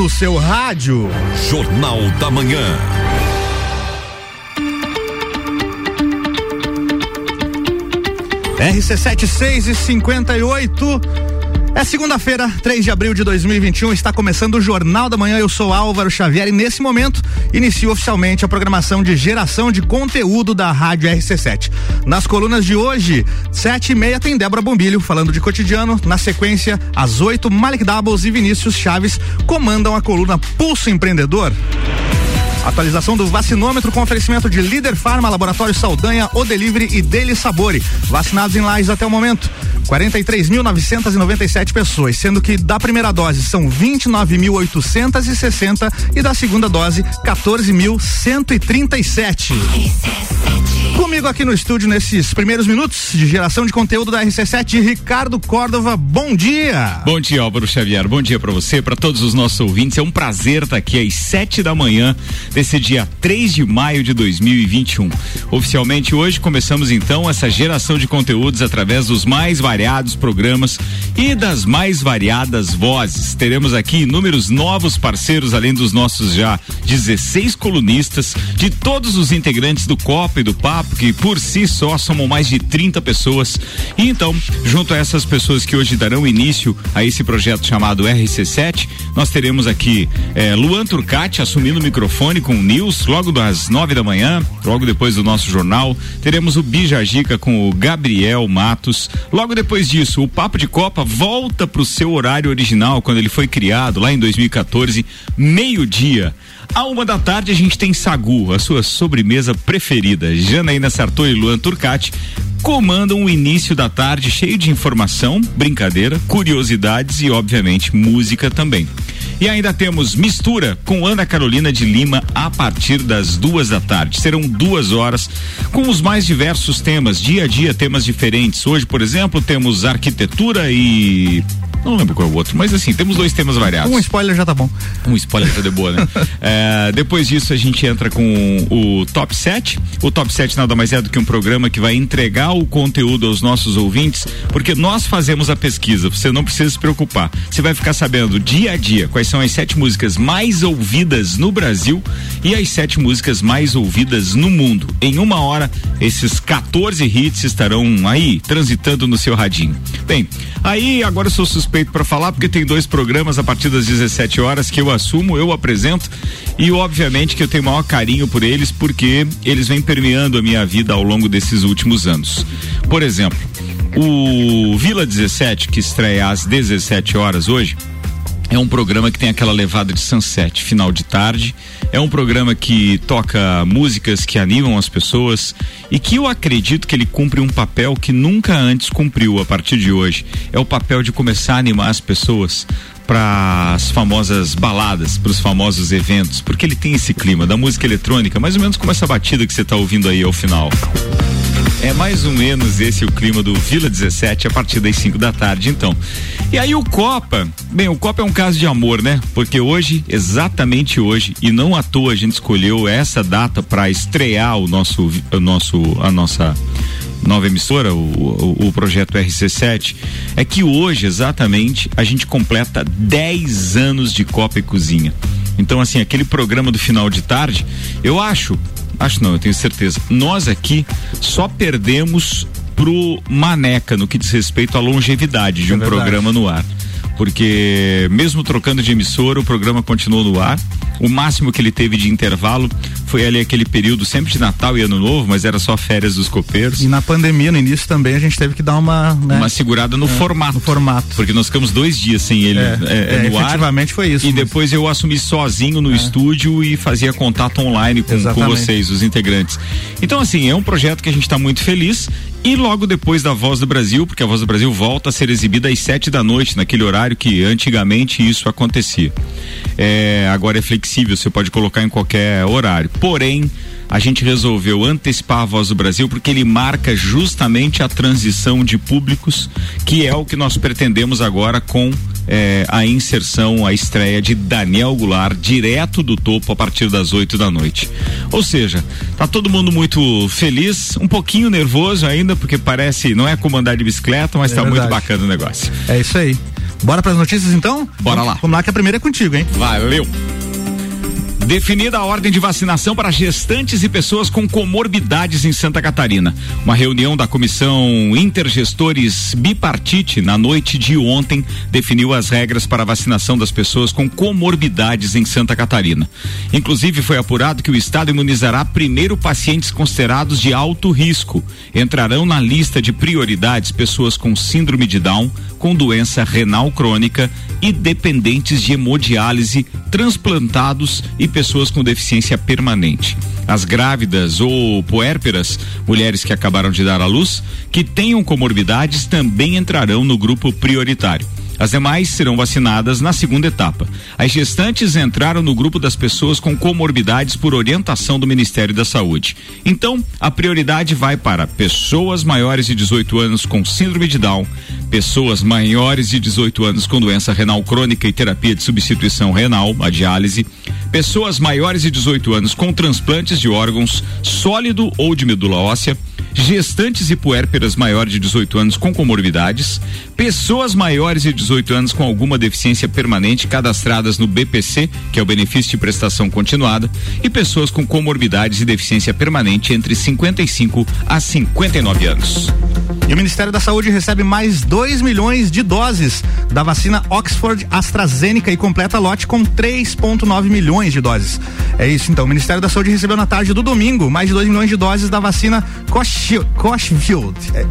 no seu rádio. Jornal da Manhã. RC7 6 e 58. É segunda-feira, 3 de abril de 2021, está começando o Jornal da Manhã. Eu sou Álvaro Xavier e nesse momento inicio oficialmente a programação de geração de conteúdo da Rádio RC7. Nas colunas de hoje, sete e meia tem Débora Bombilho falando de cotidiano. Na sequência, às oito, Malik Doubles e Vinícius Chaves comandam a coluna Pulso Empreendedor. Atualização do vacinômetro com oferecimento de Líder Farma, Laboratório Saldanha, O Delivery e Deli Sabore. Vacinados em Lages até o momento. 43.997 pessoas, sendo que da primeira dose são 29.860 e da segunda dose 14.137. Comigo aqui no estúdio nesses primeiros minutos de geração de conteúdo da RC7, Ricardo Córdova. Bom dia. Bom dia, Álvaro Xavier. Bom dia para você, para todos os nossos ouvintes. É um prazer estar aqui às sete da manhã desse dia 3 de maio de 2021. Oficialmente hoje começamos então essa geração de conteúdos através dos mais variados programas e das mais variadas vozes. Teremos aqui inúmeros novos parceiros, além dos nossos já 16 colunistas, de todos os integrantes do Copa e do Papo que por si só somam mais de 30 pessoas. E então, junto a essas pessoas que hoje darão início a esse projeto chamado RC7, nós teremos aqui eh, Luan Turcati assumindo o microfone com o News logo das nove da manhã, logo depois do nosso jornal. Teremos o Bijagica com o Gabriel Matos. Logo depois disso, o Papo de Copa volta para o seu horário original quando ele foi criado lá em 2014, meio-dia. À uma da tarde a gente tem Sagu, a sua sobremesa preferida. Janaína Sartor e Luan Turcati comandam o início da tarde cheio de informação, brincadeira, curiosidades e, obviamente, música também. E ainda temos mistura com Ana Carolina de Lima a partir das duas da tarde. Serão duas horas com os mais diversos temas, dia a dia temas diferentes. Hoje, por exemplo, temos arquitetura e não lembro qual é o outro, mas assim, temos dois temas variados. Um spoiler já tá bom. Um spoiler tá de boa, né? é, depois disso a gente entra com o Top 7. O Top 7 nada mais é do que um programa que vai entregar o conteúdo aos nossos ouvintes, porque nós fazemos a pesquisa, você não precisa se preocupar. Você vai ficar sabendo dia a dia quais são as sete músicas mais ouvidas no Brasil e as sete músicas mais ouvidas no mundo. Em uma hora, esses 14 hits estarão aí, transitando no seu radinho. Bem, aí agora eu sou suspeito para falar, porque tem dois programas a partir das 17 horas que eu assumo, eu apresento e obviamente que eu tenho o maior carinho por eles, porque eles vêm permeando a minha vida ao longo desses últimos anos. Por exemplo, o Vila 17, que estreia às 17 horas hoje, é um programa que tem aquela levada de sunset, final de tarde. É um programa que toca músicas que animam as pessoas e que eu acredito que ele cumpre um papel que nunca antes cumpriu a partir de hoje. É o papel de começar a animar as pessoas para as famosas baladas, para os famosos eventos, porque ele tem esse clima da música eletrônica, mais ou menos como essa batida que você está ouvindo aí ao final. É mais ou menos esse o clima do Vila 17 a partir das 5 da tarde, então. E aí o Copa, bem, o Copa é um caso de amor, né? Porque hoje, exatamente hoje, e não à toa a gente escolheu essa data para estrear o nosso, o nosso, a nossa nova emissora, o, o, o, projeto RC7, é que hoje, exatamente, a gente completa 10 anos de Copa e Cozinha. Então, assim, aquele programa do final de tarde, eu acho, Acho não, eu tenho certeza. Nós aqui só perdemos pro Maneca no que diz respeito à longevidade de é um verdade. programa no ar. Porque mesmo trocando de emissora, o programa continuou no ar. O máximo que ele teve de intervalo foi ali aquele período sempre de Natal e Ano Novo, mas era só férias dos copeiros. E na pandemia, no início também, a gente teve que dar uma. Né? Uma segurada no é, formato. No formato. Porque nós ficamos dois dias sem ele é, é, é no efetivamente ar, foi isso. E mas... depois eu assumi sozinho no é. estúdio e fazia contato online com, com vocês, os integrantes. Então, assim, é um projeto que a gente está muito feliz. E logo depois da Voz do Brasil, porque a Voz do Brasil volta a ser exibida às sete da noite, naquele horário que antigamente isso acontecia. É, agora é flexível, você pode colocar em qualquer horário. Porém, a gente resolveu antecipar a Voz do Brasil porque ele marca justamente a transição de públicos, que é o que nós pretendemos agora com é, a inserção, a estreia de Daniel Goulart, direto do topo a partir das 8 da noite. Ou seja, tá todo mundo muito feliz, um pouquinho nervoso ainda, porque parece, não é como andar de bicicleta, mas é tá verdade. muito bacana o negócio. É isso aí. Bora para as notícias então? Bora lá. Vamos lá que a primeira é contigo, hein? Valeu. Definida a ordem de vacinação para gestantes e pessoas com comorbidades em Santa Catarina. Uma reunião da Comissão Intergestores Bipartite na noite de ontem definiu as regras para a vacinação das pessoas com comorbidades em Santa Catarina. Inclusive foi apurado que o estado imunizará primeiro pacientes considerados de alto risco. Entrarão na lista de prioridades pessoas com síndrome de Down, com doença renal crônica e dependentes de hemodiálise, transplantados e pessoas com deficiência permanente. As grávidas ou puérperas, mulheres que acabaram de dar à luz, que tenham comorbidades também entrarão no grupo prioritário. As demais serão vacinadas na segunda etapa. As gestantes entraram no grupo das pessoas com comorbidades por orientação do Ministério da Saúde. Então, a prioridade vai para pessoas maiores de 18 anos com síndrome de Down, pessoas maiores de 18 anos com doença renal crônica e terapia de substituição renal, a diálise, pessoas maiores de 18 anos com transplantes de órgãos sólido ou de medula óssea, gestantes e puérperas maiores de 18 anos com comorbidades, pessoas maiores de 18 anos com alguma deficiência permanente cadastradas no BPC, que é o benefício de prestação continuada, e pessoas com comorbidades e deficiência permanente entre 55 a 59 anos. E o Ministério da Saúde recebe mais 2 milhões de doses da vacina Oxford AstraZeneca e completa lote com 3,9 milhões de doses. É isso então. O Ministério da Saúde recebeu na tarde do domingo mais de 2 milhões de doses da vacina Covishield. É,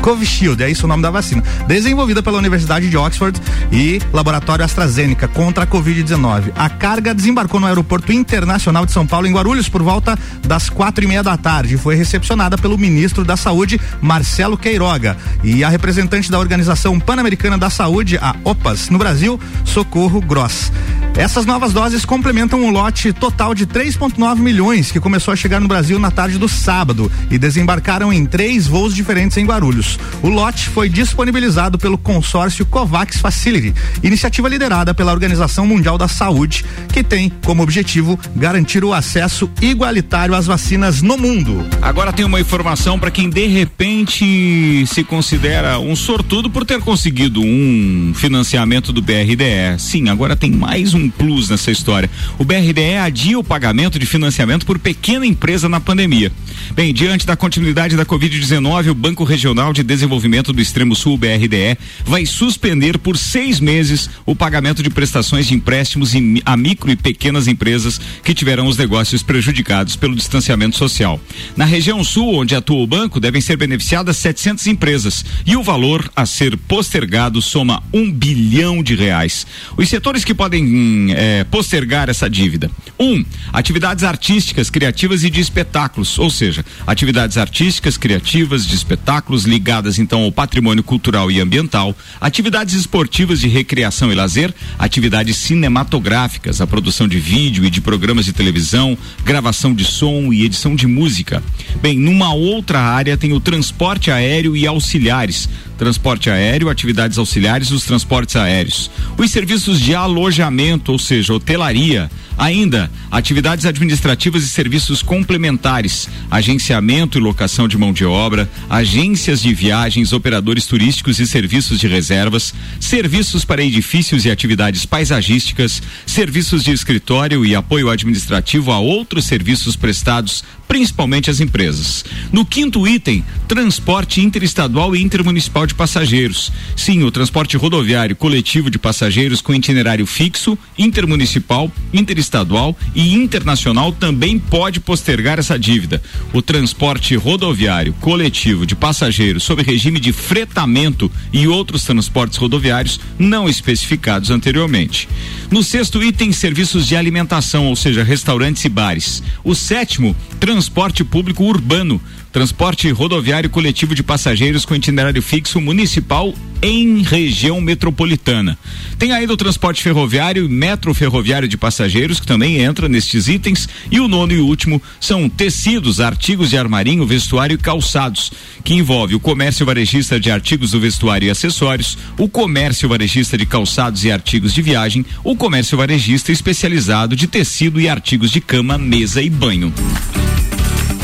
Covishield, é isso o nome da vacina. Desenvolvida pela Universidade de Oxford e Laboratório AstraZeneca contra a Covid-19. A carga desembarcou no Aeroporto Internacional de São Paulo, em Guarulhos, por volta das quatro e meia da tarde. Foi recepcionada pelo ministro da Saúde, Marcelo Queiroga, e a representante da Organização Pan-Americana da Saúde, a OPAS, no Brasil, Socorro Gross. Essas novas doses complementam um lote total de 3,9 milhões que começou a chegar no Brasil na tarde do sábado e desembarcaram em três voos diferentes em Guarulhos. O lote foi disponibilizado pelo consórcio COVAX Facility, iniciativa liderada pela Organização Mundial da Saúde, que tem como objetivo garantir o acesso igualitário às vacinas no mundo. Agora tem uma informação para quem de repente se considera um sortudo por ter conseguido um financiamento do BRDE. Sim, agora tem mais um plus nessa história. O BRDE adia o pagamento de financiamento por pequena empresa na pandemia. Bem, diante da continuidade da Covid-19, o Banco Regional de Desenvolvimento do Extremo Sul, BRDE, vai suspender por seis meses o pagamento de prestações de empréstimos a micro e pequenas empresas que tiveram os negócios prejudicados pelo distanciamento social. Na região sul, onde atua o banco, devem ser beneficiadas 700 empresas e o valor a ser postergado soma um bilhão de reais. Os setores que podem é, postergar essa dívida: um, atividades artísticas, criativas e de espetáculos, ou seja, atividades artísticas, criativas, de espetáculos ligadas então ao patrimônio cultural e ambiental, atividades esportivas de recreação e lazer, atividades cinematográficas, a produção de vídeo e de programas de televisão, gravação de som e edição de música. Bem, numa outra área tem o transporte aéreo e auxiliares, transporte aéreo, atividades auxiliares dos transportes aéreos. Os serviços de alojamento, ou seja, hotelaria, ainda atividades administrativas e serviços complementares, agenciamento e locação de mão de obra, agências de viagens, operadores turísticos e serviços de reservas, serviços para edifícios e atividades paisagísticas, serviços de escritório e apoio administrativo a outros serviços prestados principalmente às empresas. No quinto item, transporte interestadual e intermunicipal de passageiros. Sim, o transporte rodoviário coletivo de passageiros com itinerário fixo, intermunicipal, interestadual e internacional também pode postergar essa dívida. O transporte rodoviário coletivo de passageiros sob regime de fretamento e outros transportes rodoviários não especificados anteriormente. No sexto item, serviços de alimentação, ou seja, restaurantes e bares. O sétimo, transporte público urbano transporte rodoviário coletivo de passageiros com itinerário fixo municipal em região metropolitana. Tem ainda o transporte ferroviário e metro ferroviário de passageiros, que também entra nestes itens. E o nono e último são tecidos, artigos de armarinho, vestuário e calçados, que envolve o comércio varejista de artigos do vestuário e acessórios, o comércio varejista de calçados e artigos de viagem, o comércio varejista especializado de tecido e artigos de cama, mesa e banho.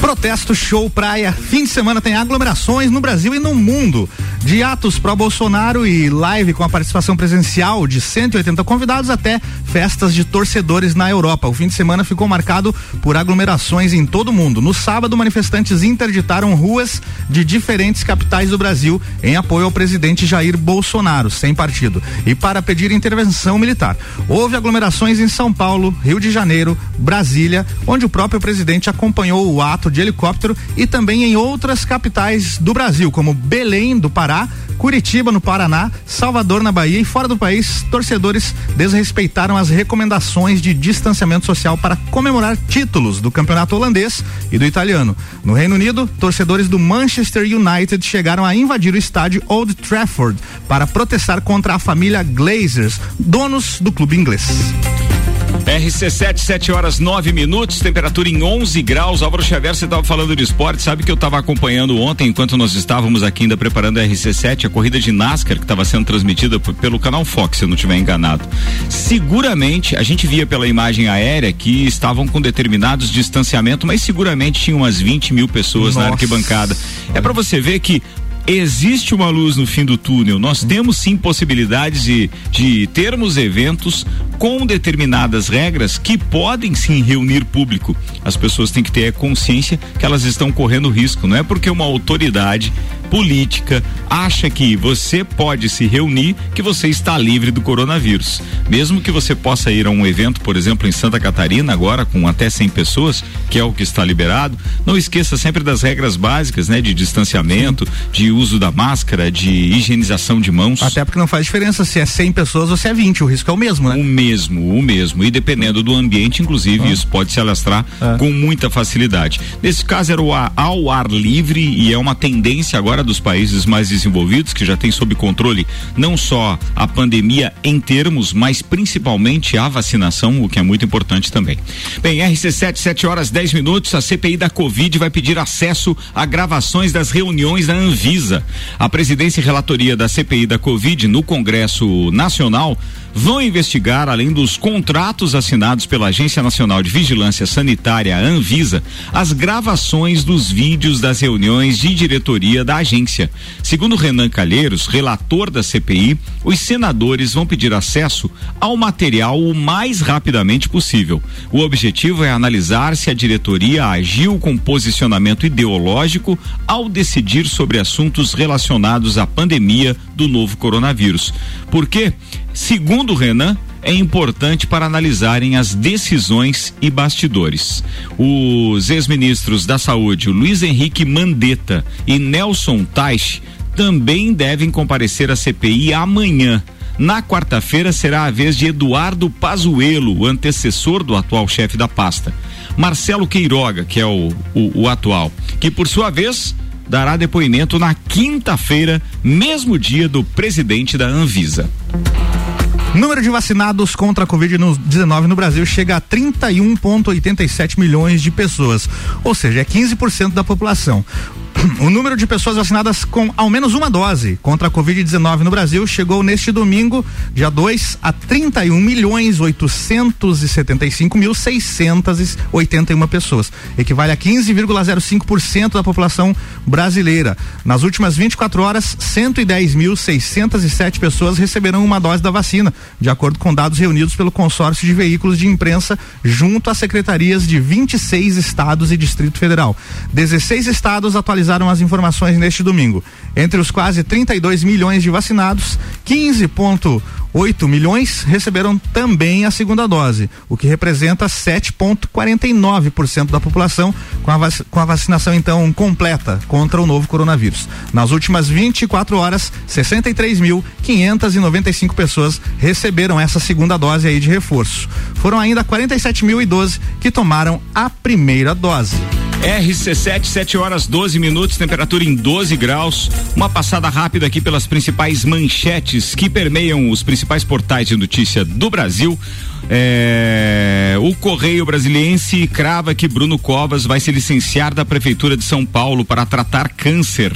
Protesto Show Praia. Fim de semana tem aglomerações no Brasil e no mundo. De atos pró Bolsonaro e live com a participação presencial de 180 convidados até festas de torcedores na Europa. O fim de semana ficou marcado por aglomerações em todo o mundo. No sábado, manifestantes interditaram ruas de diferentes capitais do Brasil em apoio ao presidente Jair Bolsonaro, sem partido, e para pedir intervenção militar. Houve aglomerações em São Paulo, Rio de Janeiro, Brasília, onde o próprio presidente acompanhou o ato de helicóptero e também em outras capitais do Brasil, como Belém do Pará, Curitiba, no Paraná, Salvador, na Bahia e fora do país, torcedores desrespeitaram as recomendações de distanciamento social para comemorar títulos do campeonato holandês e do italiano. No Reino Unido, torcedores do Manchester United chegaram a invadir o estádio Old Trafford para protestar contra a família Glazers, donos do clube inglês. RC7, 7 horas 9 minutos, temperatura em 11 graus. Álvaro Xavier, você estava falando de esporte, sabe que eu estava acompanhando ontem, enquanto nós estávamos aqui ainda preparando a RC7, a corrida de NASCAR que estava sendo transmitida pelo canal Fox, se eu não estiver enganado. Seguramente, a gente via pela imagem aérea que estavam com determinados distanciamento, mas seguramente tinha umas 20 mil pessoas Nossa. na arquibancada. É para você ver que existe uma luz no fim do túnel. Nós temos sim possibilidades de, de termos eventos com determinadas regras que podem sim reunir público. As pessoas têm que ter consciência que elas estão correndo risco. Não é porque uma autoridade política acha que você pode se reunir que você está livre do coronavírus. Mesmo que você possa ir a um evento, por exemplo, em Santa Catarina, agora com até 100 pessoas, que é o que está liberado, não esqueça sempre das regras básicas, né, de distanciamento, de uso da máscara, de higienização de mãos. Até porque não faz diferença se é 100 pessoas ou se é 20, o risco é o mesmo, né? O mesmo, o mesmo. E dependendo do ambiente, inclusive, ah. isso pode se alastrar ah. com muita facilidade. Nesse caso era o ao ar livre e é uma tendência agora dos países mais desenvolvidos que já tem sob controle não só a pandemia em termos, mas principalmente a vacinação, o que é muito importante também. Bem, RC7, 7 horas 10 minutos, a CPI da Covid vai pedir acesso a gravações das reuniões da Anvisa. A presidência e relatoria da CPI da Covid no Congresso Nacional vão investigar, além dos contratos assinados pela Agência Nacional de Vigilância Sanitária, Anvisa, as gravações dos vídeos das reuniões de diretoria da agência. Segundo Renan Calheiros, relator da CPI, os senadores vão pedir acesso ao material o mais rapidamente possível. O objetivo é analisar se a diretoria agiu com posicionamento ideológico ao decidir sobre assuntos relacionados à pandemia do novo coronavírus. Por quê? Segundo Renan, é importante para analisarem as decisões e bastidores. Os ex-ministros da Saúde, Luiz Henrique Mandetta e Nelson Teich, também devem comparecer à CPI amanhã. Na quarta-feira será a vez de Eduardo Pazuello, o antecessor do atual chefe da pasta. Marcelo Queiroga, que é o, o, o atual, que por sua vez dará depoimento na quinta-feira, mesmo dia do presidente da Anvisa. Número de vacinados contra a Covid-19 no Brasil chega a 31,87 milhões de pessoas, ou seja, é 15% da população. O número de pessoas vacinadas com ao menos uma dose contra a Covid-19 no Brasil chegou neste domingo, dia 2, a 31 milhões 875 mil 681 pessoas. Equivale a 15,05% da população brasileira. Nas últimas 24 horas, 110.607 pessoas receberam uma dose da vacina, de acordo com dados reunidos pelo consórcio de veículos de imprensa junto às secretarias de 26 estados e Distrito Federal. 16 estados atualizaram atualizaram as informações neste domingo. Entre os quase 32 milhões de vacinados, 15,8 milhões receberam também a segunda dose, o que representa 7,49% da população com a, com a vacinação então completa contra o novo coronavírus. Nas últimas 24 horas, 63.595 pessoas receberam essa segunda dose aí de reforço. Foram ainda 47.012 que tomaram a primeira dose. RC7, 7 horas 12 minutos, temperatura em 12 graus. Uma passada rápida aqui pelas principais manchetes que permeiam os principais portais de notícia do Brasil. É, o Correio Brasiliense crava que Bruno Covas vai se licenciar da Prefeitura de São Paulo para tratar câncer.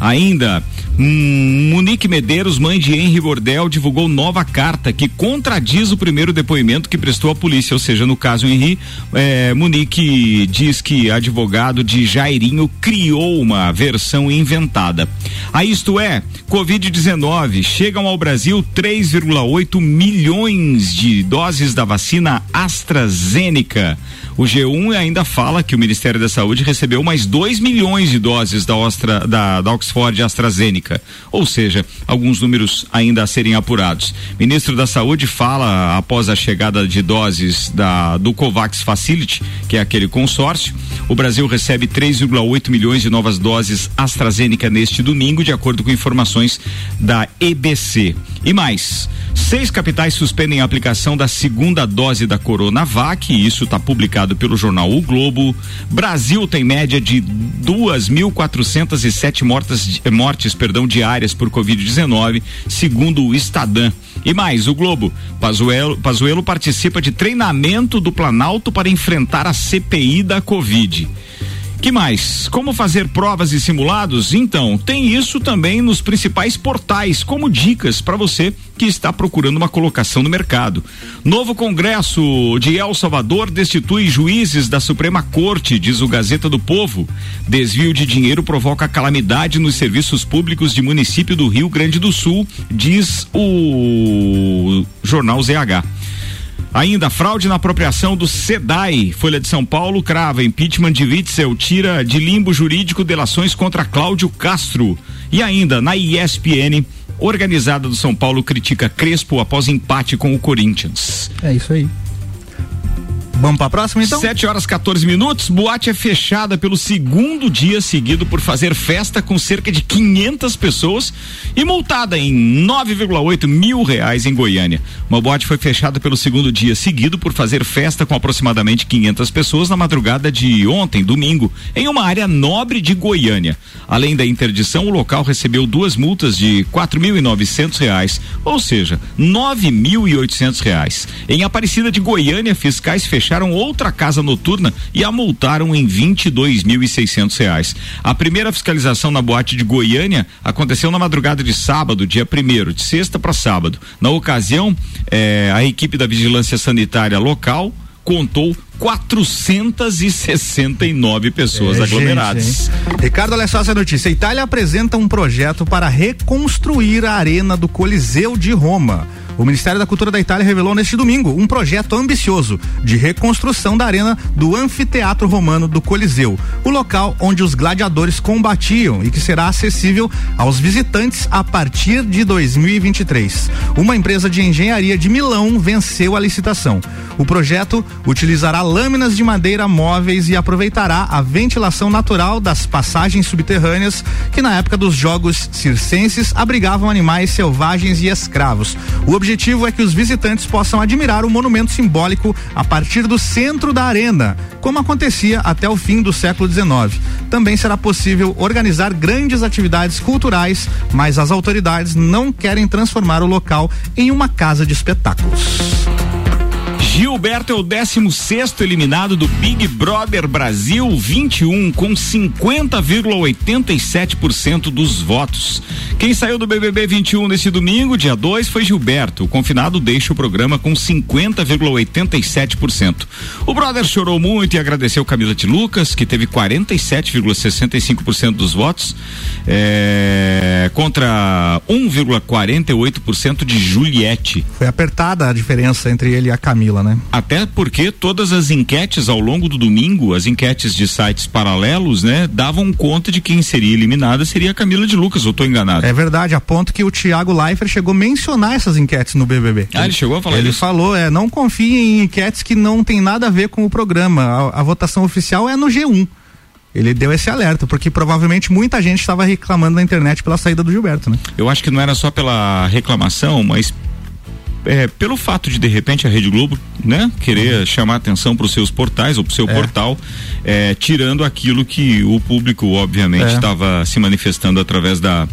Ainda, Hum, Monique Medeiros, mãe de Henri Bordel, divulgou nova carta que contradiz o primeiro depoimento que prestou à polícia. Ou seja, no caso Henri, é, Monique diz que advogado de Jairinho criou uma versão inventada. A isto é, Covid-19 chegam ao Brasil 3,8 milhões de doses da vacina AstraZeneca. O G1 ainda fala que o Ministério da Saúde recebeu mais 2 milhões de doses da, Ostra, da, da Oxford AstraZeneca. Ou seja, alguns números ainda a serem apurados. Ministro da Saúde fala, após a chegada de doses da, do COVAX Facility, que é aquele consórcio, o Brasil recebe 3,8 milhões de novas doses AstraZeneca neste domingo, de acordo com informações da EBC. E mais, seis capitais suspendem a aplicação da segunda dose da Coronavac, isso está publicado pelo jornal O Globo. Brasil tem média de 2.407 mortes, mortes perdão, diárias por Covid-19, segundo o Estadão. E mais, o Globo. Pazuello, Pazuello participa de treinamento do Planalto para enfrentar a CPI da Covid. Que mais? Como fazer provas e simulados? Então, tem isso também nos principais portais, como dicas para você que está procurando uma colocação no mercado. Novo Congresso de El Salvador destitui juízes da Suprema Corte, diz o Gazeta do Povo. Desvio de dinheiro provoca calamidade nos serviços públicos de município do Rio Grande do Sul, diz o jornal ZH. Ainda, fraude na apropriação do SEDAI. Folha de São Paulo crava impeachment de Witzel, tira de limbo jurídico delações contra Cláudio Castro. E ainda, na ESPN, organizada do São Paulo critica Crespo após empate com o Corinthians. É isso aí. Vamos para a próxima então? 7 horas 14 minutos. Boate é fechada pelo segundo dia seguido por fazer festa com cerca de 500 pessoas e multada em 9,8 mil reais em Goiânia. Uma boate foi fechada pelo segundo dia seguido por fazer festa com aproximadamente 500 pessoas na madrugada de ontem, domingo, em uma área nobre de Goiânia. Além da interdição, o local recebeu duas multas de 4.900 reais, ou seja, 9.800 reais. Em Aparecida de Goiânia, fiscais fecharam fecharam outra casa noturna e a multaram em 22.600 reais. A primeira fiscalização na boate de Goiânia aconteceu na madrugada de sábado, dia primeiro, de sexta para sábado. Na ocasião, eh, a equipe da vigilância sanitária local contou 469 pessoas é, aglomeradas. Gente, Ricardo, olha só essa notícia. A Itália apresenta um projeto para reconstruir a arena do Coliseu de Roma. O Ministério da Cultura da Itália revelou neste domingo um projeto ambicioso de reconstrução da arena do Anfiteatro Romano do Coliseu, o local onde os gladiadores combatiam e que será acessível aos visitantes a partir de 2023. Uma empresa de engenharia de Milão venceu a licitação. O projeto utilizará lâminas de madeira móveis e aproveitará a ventilação natural das passagens subterrâneas que na época dos jogos circenses abrigavam animais selvagens e escravos. O objetivo é que os visitantes possam admirar o monumento simbólico a partir do centro da arena, como acontecia até o fim do século XIX. Também será possível organizar grandes atividades culturais, mas as autoridades não querem transformar o local em uma casa de espetáculos. Gilberto é o 16 eliminado do Big Brother Brasil 21 com 50,87% dos votos. Quem saiu do BBB 21 nesse domingo, dia 2, foi Gilberto. O confinado deixa o programa com 50,87%. O brother chorou muito e agradeceu Camila de Lucas, que teve 47,65% dos votos, é, contra 1,48% de Juliette. Foi apertada a diferença entre ele e a Camila, né? Até porque todas as enquetes ao longo do domingo, as enquetes de sites paralelos, né, davam conta de quem seria eliminada seria a Camila de Lucas, ou estou enganado? É verdade, a ponto que o Thiago Leifert chegou a mencionar essas enquetes no BBB. Ah, ele, ele chegou a falar Ele isso? falou, é, não confie em enquetes que não tem nada a ver com o programa. A, a votação oficial é no G1 ele deu esse alerta, porque provavelmente muita gente estava reclamando na internet pela saída do Gilberto, né? Eu acho que não era só pela reclamação, mas é, pelo fato de de repente a Rede Globo, né, querer uhum. chamar atenção para os seus portais ou para o seu é. portal, é, tirando aquilo que o público obviamente estava é. se manifestando através da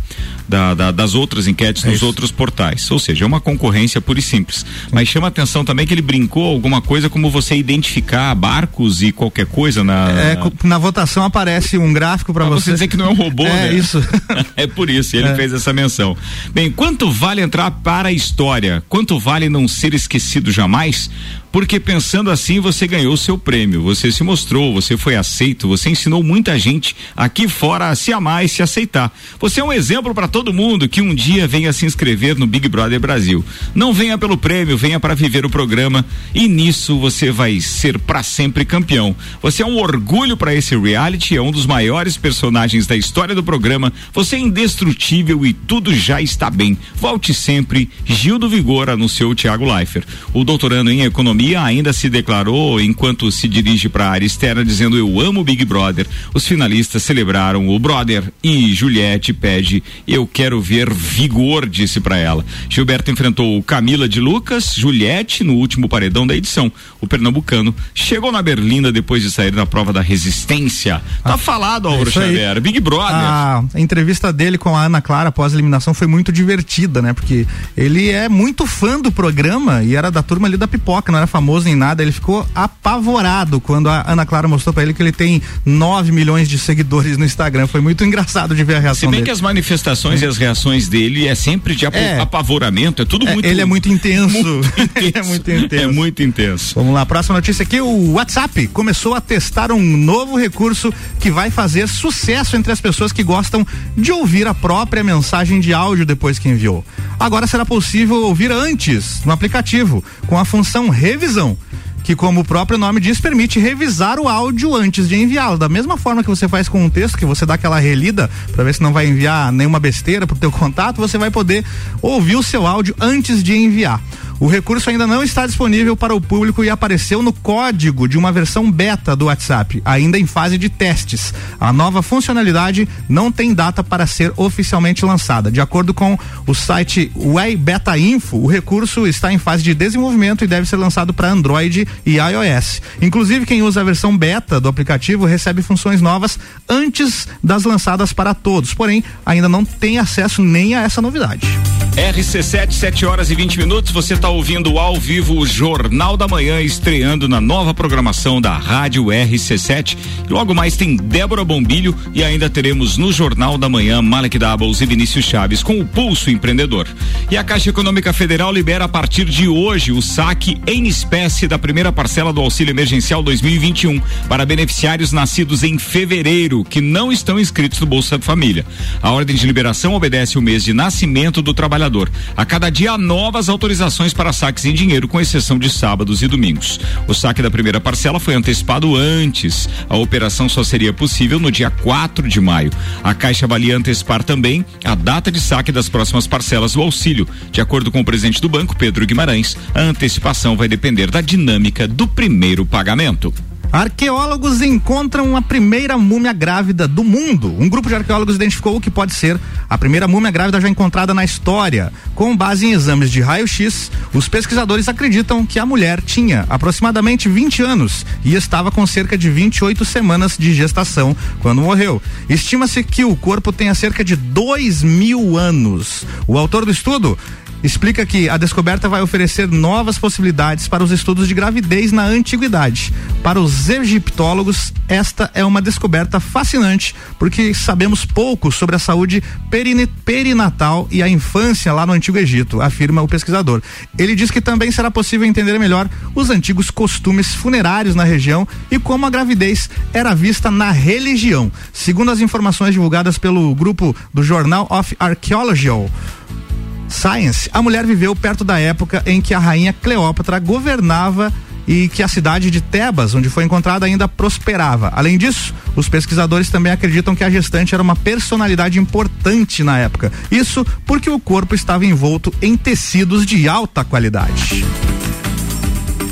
da, da, das outras enquetes é nos isso. outros portais. Ou seja, é uma concorrência pura e simples. Mas chama atenção também que ele brincou alguma coisa como você identificar barcos e qualquer coisa na. É, na, na votação aparece um gráfico para você. você dizer que não é um robô, é, né? isso. é por isso, ele fez essa menção. Bem, quanto vale entrar para a história? Quanto vale não ser esquecido jamais? Porque pensando assim você ganhou seu prêmio, você se mostrou, você foi aceito, você ensinou muita gente aqui fora a se amar e se aceitar. Você é um exemplo para todo mundo que um dia venha se inscrever no Big Brother Brasil. Não venha pelo prêmio, venha para viver o programa e nisso você vai ser para sempre campeão. Você é um orgulho para esse reality, é um dos maiores personagens da história do programa. Você é indestrutível e tudo já está bem. Volte sempre. Gil do Vigor anunciou Tiago Leifert. O doutorando em economia Economia ainda se declarou enquanto se dirige para a área externa dizendo eu amo Big Brother. Os finalistas celebraram o Brother e Juliette pede eu quero ver vigor, disse para ela. Gilberto enfrentou Camila de Lucas, Juliette no último paredão da edição. O pernambucano chegou na Berlinda depois de sair na prova da resistência. Tá ah, falado, Auro é Xavier. Big Brother. A entrevista dele com a Ana Clara após a eliminação foi muito divertida, né? Porque ele é muito fã do programa e era da turma ali da pipoca, não era famoso nem nada, ele ficou apavorado quando a Ana Clara mostrou para ele que ele tem 9 milhões de seguidores no Instagram. Foi muito engraçado de ver a reação Se bem dele. que as manifestações é. e as reações dele é sempre de é. apavoramento, é tudo é, muito. Ele é muito intenso. Muito intenso. é muito intenso. É muito intenso. Vamos lá, próxima notícia aqui: o WhatsApp começou a testar um novo recurso que vai fazer sucesso entre as pessoas que gostam de ouvir a própria mensagem de áudio depois que enviou. Agora será possível ouvir antes no aplicativo, com a função revisão revisão que, como o próprio nome diz, permite revisar o áudio antes de enviá-lo. Da mesma forma que você faz com um texto, que você dá aquela relida para ver se não vai enviar nenhuma besteira pro teu contato, você vai poder ouvir o seu áudio antes de enviar. O recurso ainda não está disponível para o público e apareceu no código de uma versão beta do WhatsApp, ainda em fase de testes. A nova funcionalidade não tem data para ser oficialmente lançada. De acordo com o site Way Beta Info, o recurso está em fase de desenvolvimento e deve ser lançado para Android e iOS. Inclusive, quem usa a versão beta do aplicativo recebe funções novas antes das lançadas para todos, porém, ainda não tem acesso nem a essa novidade. RC7, 7 horas e 20 minutos. Você está ouvindo ao vivo o Jornal da Manhã, estreando na nova programação da Rádio RC7. Logo mais tem Débora Bombilho e ainda teremos no Jornal da Manhã Malek Doubles e Vinícius Chaves com o Pulso Empreendedor. E a Caixa Econômica Federal libera a partir de hoje o saque em espécie da primeira parcela do Auxílio Emergencial 2021 para beneficiários nascidos em fevereiro que não estão inscritos no Bolsa Família. A ordem de liberação obedece o mês de nascimento do trabalhador trabalhador. A cada dia há novas autorizações para saques em dinheiro, com exceção de sábados e domingos. O saque da primeira parcela foi antecipado antes. A operação só seria possível no dia 4 de maio. A Caixa avalia antecipar também a data de saque das próximas parcelas do auxílio. De acordo com o presidente do banco, Pedro Guimarães, a antecipação vai depender da dinâmica do primeiro pagamento. Arqueólogos encontram a primeira múmia grávida do mundo. Um grupo de arqueólogos identificou o que pode ser a primeira múmia grávida já encontrada na história. Com base em exames de raio-x, os pesquisadores acreditam que a mulher tinha aproximadamente 20 anos e estava com cerca de 28 semanas de gestação quando morreu. Estima-se que o corpo tenha cerca de 2 mil anos. O autor do estudo explica que a descoberta vai oferecer novas possibilidades para os estudos de gravidez na antiguidade. Para os egiptólogos, esta é uma descoberta fascinante, porque sabemos pouco sobre a saúde perinatal e a infância lá no Antigo Egito, afirma o pesquisador. Ele diz que também será possível entender melhor os antigos costumes funerários na região e como a gravidez era vista na religião. Segundo as informações divulgadas pelo grupo do Journal of Archaeology, Science, a mulher viveu perto da época em que a rainha Cleópatra governava e que a cidade de Tebas, onde foi encontrada, ainda prosperava. Além disso, os pesquisadores também acreditam que a gestante era uma personalidade importante na época. Isso porque o corpo estava envolto em tecidos de alta qualidade.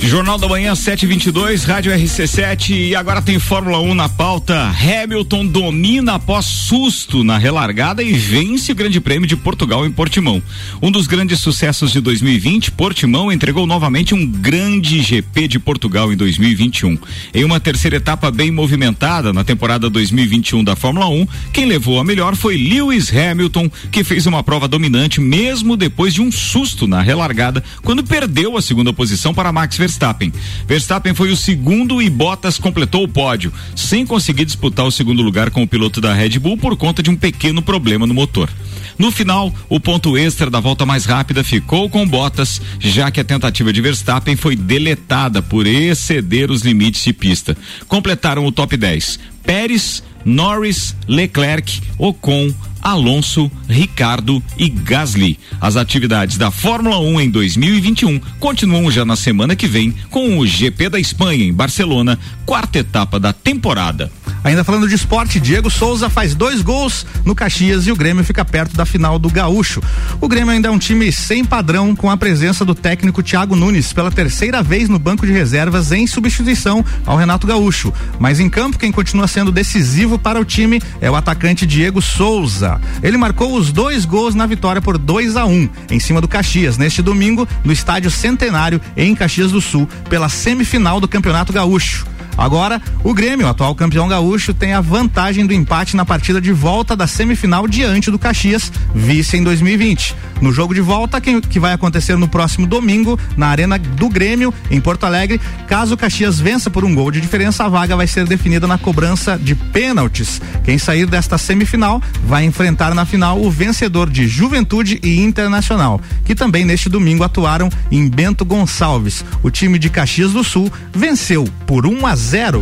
Jornal da Manhã 722, Rádio RC7 e agora tem Fórmula 1 na pauta. Hamilton domina após susto na relargada e vence o Grande Prêmio de Portugal em Portimão. Um dos grandes sucessos de 2020, Portimão entregou novamente um grande GP de Portugal em 2021. Em uma terceira etapa bem movimentada na temporada 2021 da Fórmula 1, quem levou a melhor foi Lewis Hamilton, que fez uma prova dominante mesmo depois de um susto na relargada, quando perdeu a segunda posição para Max Verstappen Verstappen. Verstappen foi o segundo e Bottas completou o pódio, sem conseguir disputar o segundo lugar com o piloto da Red Bull por conta de um pequeno problema no motor. No final, o ponto extra da volta mais rápida ficou com Bottas, já que a tentativa de Verstappen foi deletada por exceder os limites de pista. Completaram o top 10. Pérez, Norris, Leclerc, Ocon, Alonso, Ricardo e Gasly. As atividades da Fórmula 1 em 2021 continuam já na semana que vem com o GP da Espanha em Barcelona, quarta etapa da temporada. Ainda falando de esporte, Diego Souza faz dois gols no Caxias e o Grêmio fica perto da final do Gaúcho. O Grêmio ainda é um time sem padrão com a presença do técnico Thiago Nunes pela terceira vez no banco de reservas em substituição ao Renato Gaúcho. Mas em campo, quem continua sendo decisivo para o time é o atacante Diego Souza. Ele marcou os dois gols na vitória por 2 a 1 um, em cima do Caxias neste domingo no estádio Centenário em Caxias do Sul pela semifinal do Campeonato Gaúcho. Agora, o Grêmio, atual campeão gaúcho, tem a vantagem do empate na partida de volta da semifinal diante do Caxias, vice em 2020. No jogo de volta, que, que vai acontecer no próximo domingo, na Arena do Grêmio, em Porto Alegre, caso o Caxias vença por um gol de diferença, a vaga vai ser definida na cobrança de pênaltis. Quem sair desta semifinal vai enfrentar na final o vencedor de Juventude e Internacional, que também neste domingo atuaram em Bento Gonçalves. O time de Caxias do Sul venceu por 1 a 0 zero.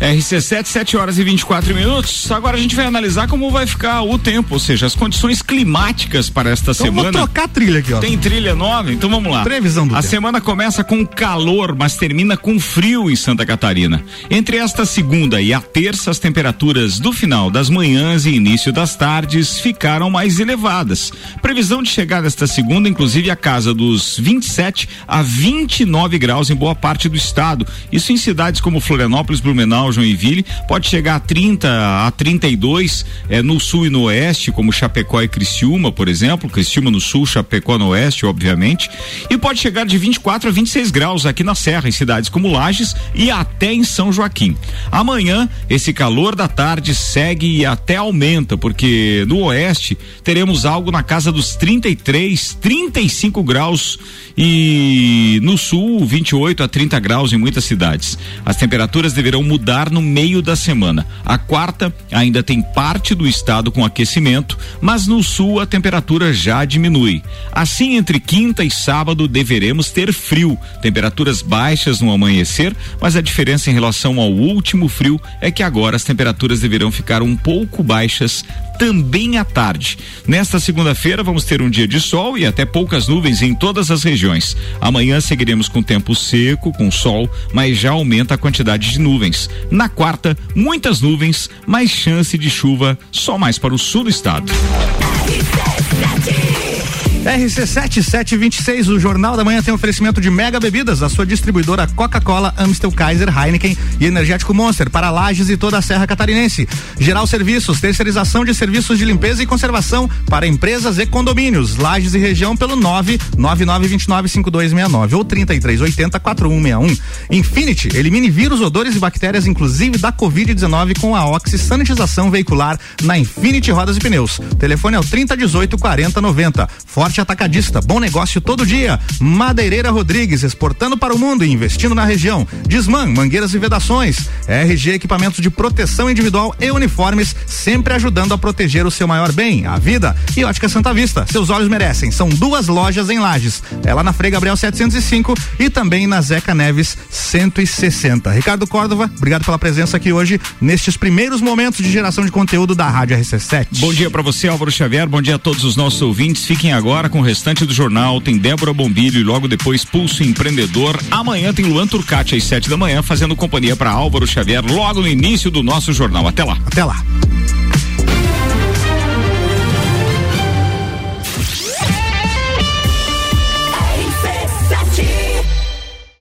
RC7, 7 horas e 24 minutos. Agora a gente vai analisar como vai ficar o tempo, ou seja, as condições climáticas para esta então semana. Vamos trocar a trilha aqui, ó. Tem trilha nova? Então vamos lá. Previsão do A tempo. semana começa com calor, mas termina com frio em Santa Catarina. Entre esta segunda e a terça, as temperaturas do final das manhãs e início das tardes ficaram mais elevadas. Previsão de chegar desta segunda, inclusive, a casa dos 27 a 29 graus em boa parte do estado. Isso em cidades como Florianópolis, Blumenau, Joinville, pode chegar a 30 a 32 é, no sul e no oeste, como Chapecó e Criciúma, por exemplo, Criciúma no sul, Chapecó no oeste, obviamente, e pode chegar de 24 a 26 graus aqui na Serra, em cidades como Lages e até em São Joaquim. Amanhã, esse calor da tarde segue e até aumenta, porque no oeste teremos algo na casa dos 33, 35 graus e no sul 28 a 30 graus em muitas cidades. As temperaturas deverão mudar no meio da semana. A quarta ainda tem parte do estado com aquecimento, mas no sul a temperatura já diminui. Assim, entre quinta e sábado deveremos ter frio, temperaturas baixas no amanhecer, mas a diferença em relação ao último frio é que agora as temperaturas deverão ficar um pouco baixas também à tarde. Nesta segunda-feira vamos ter um dia de sol e até poucas nuvens em todas as regiões. Amanhã seguiremos com tempo seco, com sol, mas já aumenta a quantidade de nuvens. Na quarta, muitas nuvens, mais chance de chuva só mais para o sul do estado. RC7726, o Jornal da Manhã tem oferecimento de Mega Bebidas, a sua distribuidora Coca-Cola, Amstel Kaiser, Heineken e Energético Monster para Lages e toda a Serra Catarinense. Geral Serviços, terceirização de serviços de limpeza e conservação para empresas e condomínios. Lages e região pelo 999295269 ou 33804161. Infinity, elimine vírus, odores e bactérias, inclusive da Covid-19 com a Oxy Sanitização Veicular na Infinity Rodas e Pneus. Telefone é o 3018 4090. Forte Atacadista, bom negócio todo dia. Madeireira Rodrigues, exportando para o mundo e investindo na região. Disman, mangueiras e vedações. RG Equipamentos de Proteção Individual e Uniformes, sempre ajudando a proteger o seu maior bem, a vida. E Ótica Santa Vista, seus olhos merecem. São duas lojas em Lages. É na Frei Gabriel 705 e também na Zeca Neves 160. Ricardo Córdova, obrigado pela presença aqui hoje nestes primeiros momentos de geração de conteúdo da Rádio RC7. Bom dia para você, Álvaro Xavier. Bom dia a todos os nossos ouvintes. Fiquem com o restante do jornal. Tem Débora Bombilho e logo depois Pulso Empreendedor. Amanhã tem Luan Turcati às sete da manhã fazendo companhia para Álvaro Xavier logo no início do nosso jornal. Até lá. Até lá.